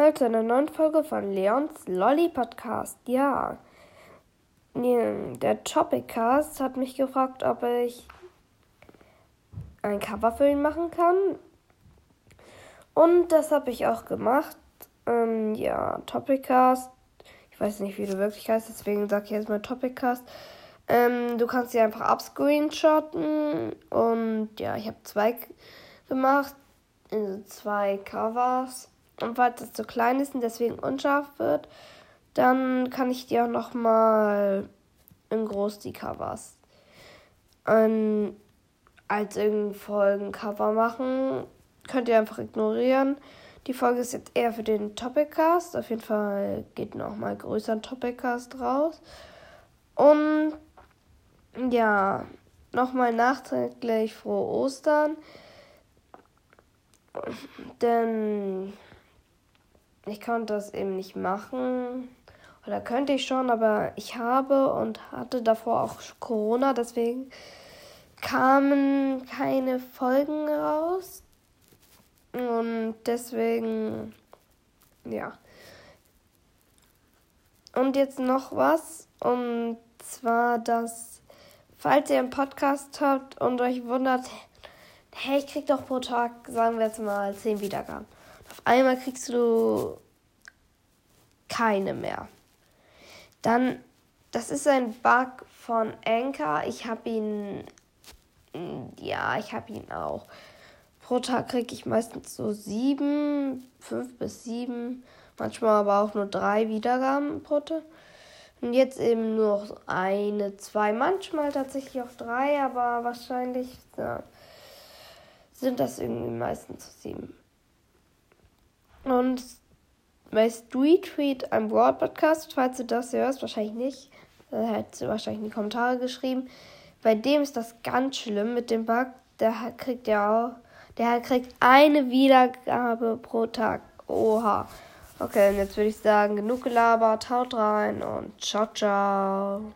Heute eine neue Folge von Leons Lolly Podcast. Ja, der Topicast hat mich gefragt, ob ich ein Cover für ihn machen kann. Und das habe ich auch gemacht. Ähm, ja, Topicast. Ich weiß nicht, wie du wirklich heißt, deswegen sage ich jetzt mal Topicast. Ähm, du kannst sie einfach abscreenshotten. Und ja, ich habe zwei gemacht. Also zwei Covers. Und falls es zu klein ist und deswegen unscharf wird, dann kann ich dir auch noch mal in groß die Covers ähm, als irgendein Folgencover machen. Könnt ihr einfach ignorieren. Die Folge ist jetzt eher für den Topicast. Auf jeden Fall geht noch mal größer ein Topicast raus. Und ja, nochmal nachträglich frohe Ostern. Denn ich konnte das eben nicht machen. Oder könnte ich schon, aber ich habe und hatte davor auch Corona, deswegen kamen keine Folgen raus. Und deswegen, ja. Und jetzt noch was. Und zwar, dass, falls ihr einen Podcast habt und euch wundert, hey, ich krieg doch pro Tag, sagen wir jetzt mal, 10 Wiedergaben. Auf einmal kriegst du keine mehr. Dann, das ist ein Bug von Anchor. Ich habe ihn, ja, ich habe ihn auch. Pro Tag kriege ich meistens so sieben, fünf bis sieben, manchmal aber auch nur drei Wiedergaben pro Tag. Und jetzt eben nur noch eine, zwei, manchmal tatsächlich auch drei, aber wahrscheinlich ja, sind das irgendwie meistens sieben. Und bei Street Tweet, einem Broad Podcast, falls du das hörst, wahrscheinlich nicht, da hättest du wahrscheinlich in die Kommentare geschrieben. Bei dem ist das ganz schlimm mit dem Bug. Der kriegt ja auch, der kriegt eine Wiedergabe pro Tag. Oha. Okay, und jetzt würde ich sagen, genug gelabert, haut rein und ciao, ciao.